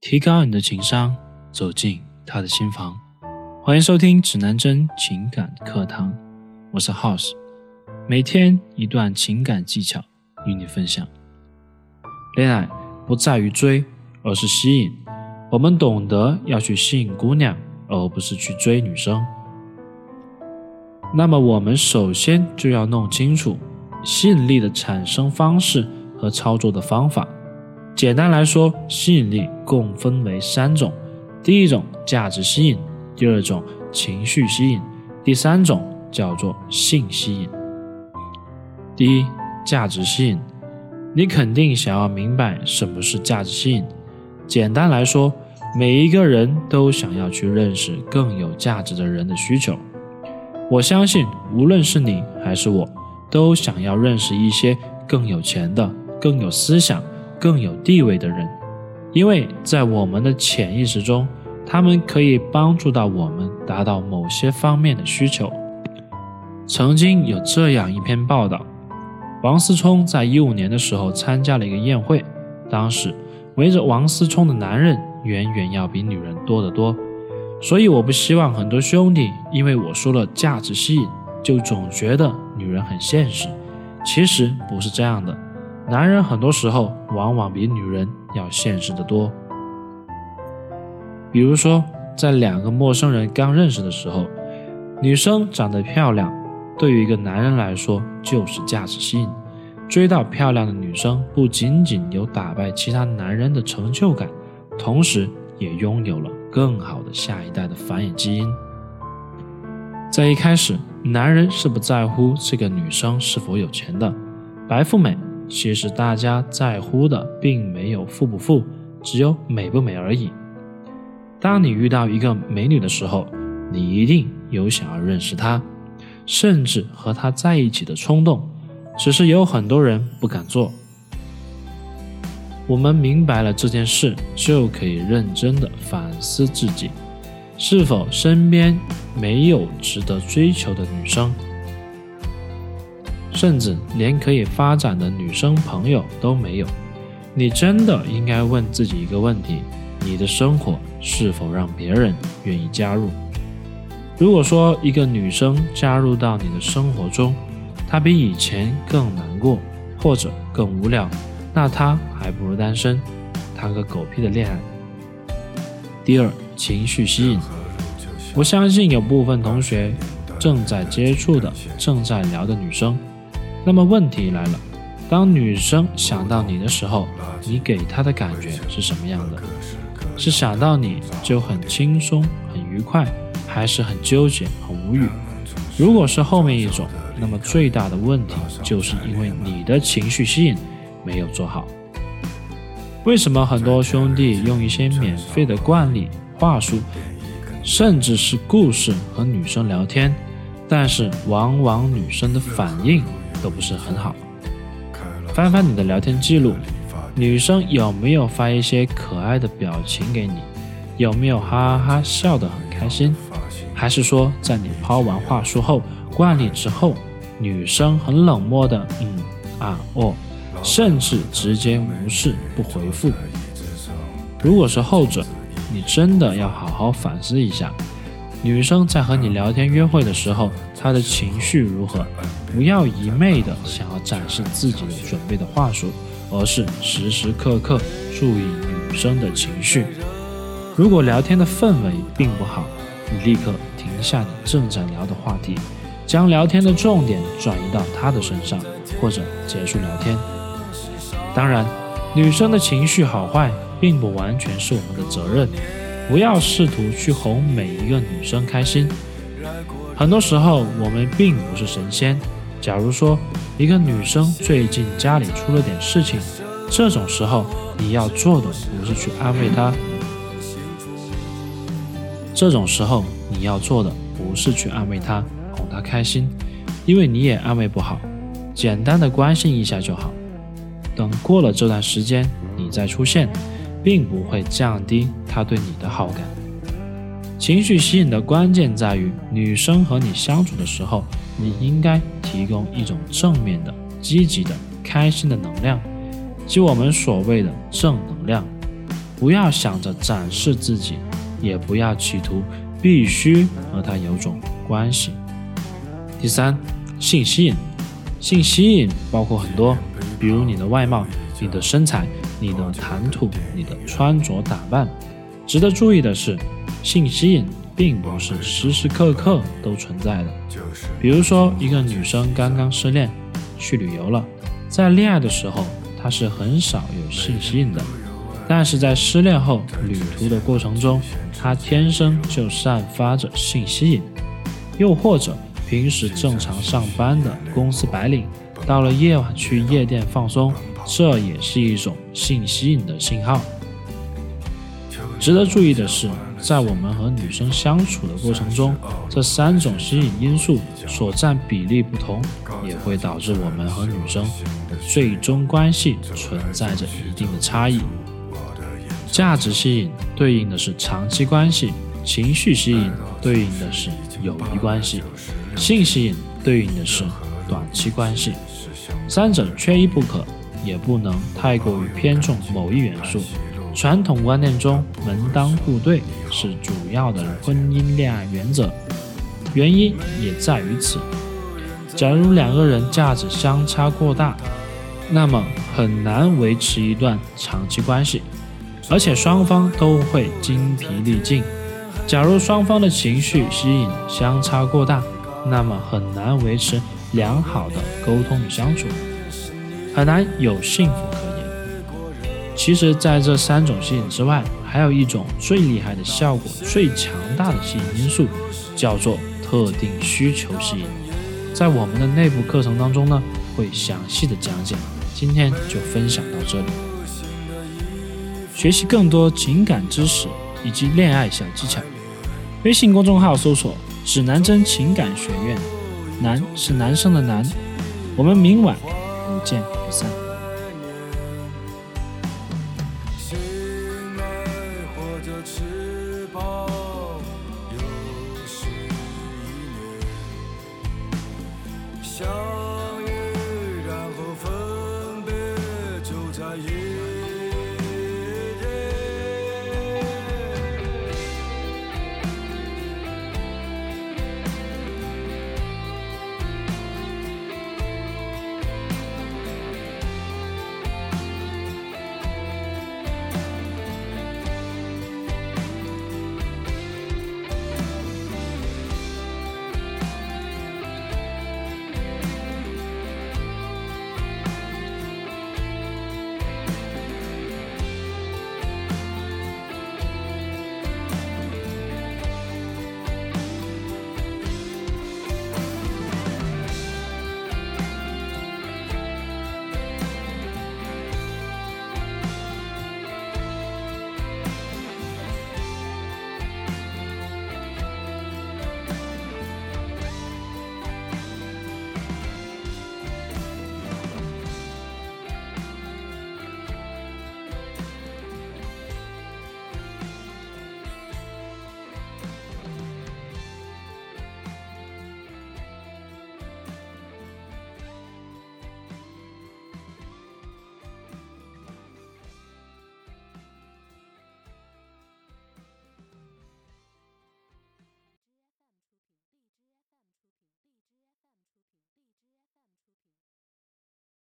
提高你的情商，走进他的心房。欢迎收听指南针情感课堂，我是 House，每天一段情感技巧与你分享。恋爱不在于追，而是吸引。我们懂得要去吸引姑娘，而不是去追女生。那么，我们首先就要弄清楚吸引力的产生方式和操作的方法。简单来说，吸引力共分为三种：第一种价值吸引，第二种情绪吸引，第三种叫做性吸引。第一，价值吸引，你肯定想要明白什么是价值吸引。简单来说，每一个人都想要去认识更有价值的人的需求。我相信，无论是你还是我，都想要认识一些更有钱的、更有思想。更有地位的人，因为在我们的潜意识中，他们可以帮助到我们达到某些方面的需求。曾经有这样一篇报道：王思聪在一五年的时候参加了一个宴会，当时围着王思聪的男人远远要比女人多得多。所以我不希望很多兄弟因为我说了价值吸引，就总觉得女人很现实。其实不是这样的。男人很多时候往往比女人要现实的多。比如说，在两个陌生人刚认识的时候，女生长得漂亮，对于一个男人来说就是价值吸引。追到漂亮的女生，不仅仅有打败其他男人的成就感，同时也拥有了更好的下一代的繁衍基因。在一开始，男人是不在乎这个女生是否有钱的，白富美。其实大家在乎的并没有富不富，只有美不美而已。当你遇到一个美女的时候，你一定有想要认识她，甚至和她在一起的冲动，只是有很多人不敢做。我们明白了这件事，就可以认真的反思自己，是否身边没有值得追求的女生。甚至连可以发展的女生朋友都没有，你真的应该问自己一个问题：你的生活是否让别人愿意加入？如果说一个女生加入到你的生活中，她比以前更难过，或者更无聊，那她还不如单身，谈个狗屁的恋爱。第二，情绪吸引，我相信有部分同学正在接触的、正在聊的女生。那么问题来了，当女生想到你的时候，你给她的感觉是什么样的？是想到你就很轻松、很愉快，还是很纠结、很无语？如果是后面一种，那么最大的问题就是因为你的情绪吸引没有做好。为什么很多兄弟用一些免费的惯例、话术，甚至是故事和女生聊天，但是往往女生的反应？都不是很好。翻翻你的聊天记录，女生有没有发一些可爱的表情给你？有没有哈哈哈笑得很开心？还是说，在你抛完话术后，惯例之后，女生很冷漠的，嗯啊哦，甚至直接无视不回复？如果是后者，你真的要好好反思一下。女生在和你聊天约会的时候，她的情绪如何？不要一昧的想要展示自己的准备的话术，而是时时刻刻注意女生的情绪。如果聊天的氛围并不好，你立刻停下你正在聊的话题，将聊天的重点转移到她的身上，或者结束聊天。当然，女生的情绪好坏并不完全是我们的责任。不要试图去哄每一个女生开心，很多时候我们并不是神仙。假如说一个女生最近家里出了点事情，这种时候你要做的不是去安慰她，这种时候你要做的不是去安慰她，哄她开心，因为你也安慰不好，简单的关心一下就好。等过了这段时间，你再出现。并不会降低他对你的好感。情绪吸引的关键在于，女生和你相处的时候，你应该提供一种正面的、积极的、开心的能量，即我们所谓的正能量。不要想着展示自己，也不要企图必须和他有种关系。第三，性吸引，性吸引包括很多，比如你的外貌、你的身材、你的谈吐、你的穿着打扮。值得注意的是，性吸引并不是时时刻刻都存在的。比如说，一个女生刚刚失恋，去旅游了，在恋爱的时候，她是很少有性吸引的，但是在失恋后旅途的过程中，她天生就散发着性吸引。又或者，平时正常上班的公司白领，到了夜晚去夜店放松，这也是一种性吸引的信号。值得注意的是，在我们和女生相处的过程中，这三种吸引因素所占比例不同，也会导致我们和女生最终关系存在着一定的差异。价值吸引对应的是长期关系，情绪吸引对应的是友谊关系。性吸引对应的是短期关系，三者缺一不可，也不能太过于偏重某一元素。传统观念中，门当户对是主要的婚姻恋爱原则，原因也在于此。假如两个人价值相差过大，那么很难维持一段长期关系，而且双方都会精疲力尽。假如双方的情绪吸引相差过大，那么很难维持良好的沟通与相处，很难有幸福可言。其实，在这三种吸引之外，还有一种最厉害的效果、最强大的吸引因素，叫做特定需求吸引。在我们的内部课程当中呢，会详细的讲解。今天就分享到这里。学习更多情感知识以及恋爱小技巧，微信公众号搜索。指南针情感学院，男是男生的男，我们明晚不见不散。心爱或者迟。